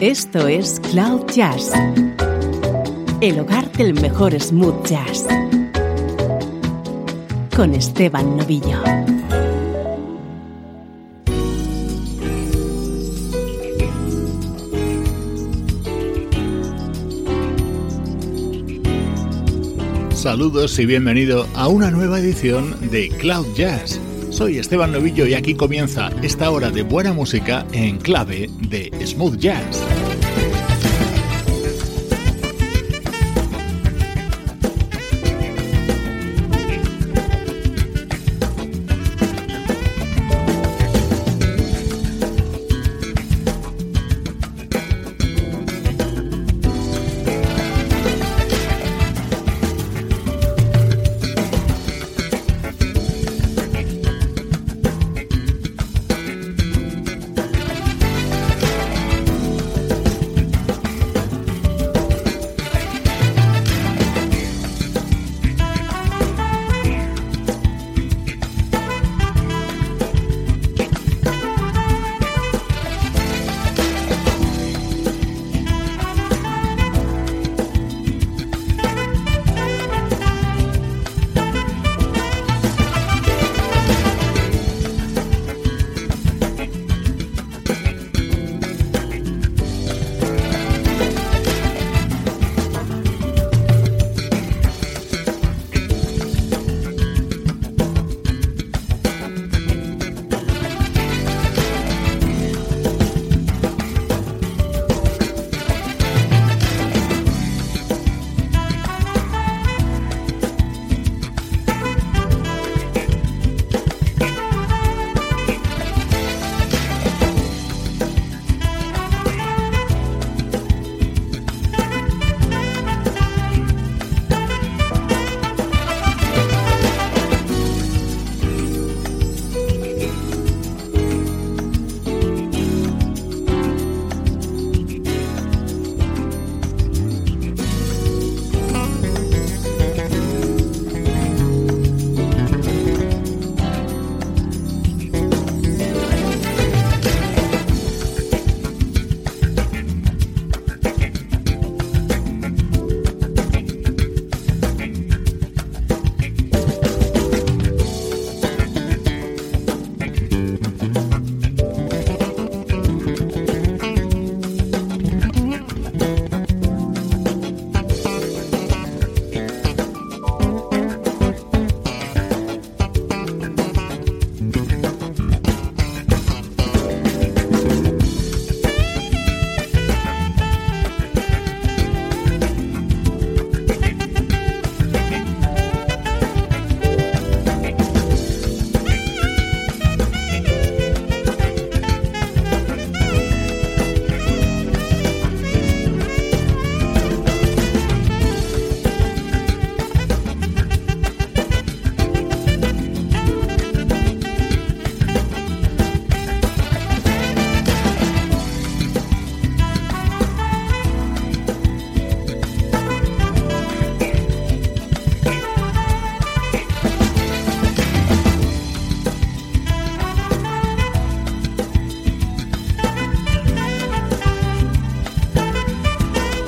Esto es Cloud Jazz, el hogar del mejor smooth jazz, con Esteban Novillo. Saludos y bienvenido a una nueva edición de Cloud Jazz soy Esteban Novillo y aquí comienza esta hora de buena música en clave de smooth jazz.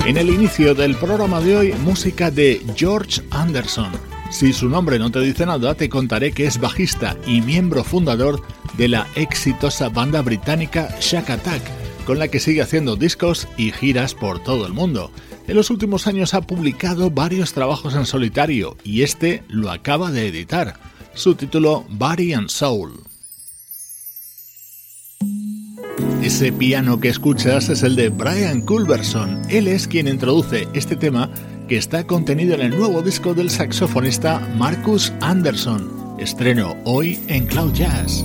En el inicio del programa de hoy, música de George Anderson. Si su nombre no te dice nada, te contaré que es bajista y miembro fundador de la exitosa banda británica Shack Attack, con la que sigue haciendo discos y giras por todo el mundo. En los últimos años ha publicado varios trabajos en solitario y este lo acaba de editar. Su título Body and Soul. Ese piano que escuchas es el de Brian Culberson. Él es quien introduce este tema que está contenido en el nuevo disco del saxofonista Marcus Anderson. Estreno hoy en Cloud Jazz.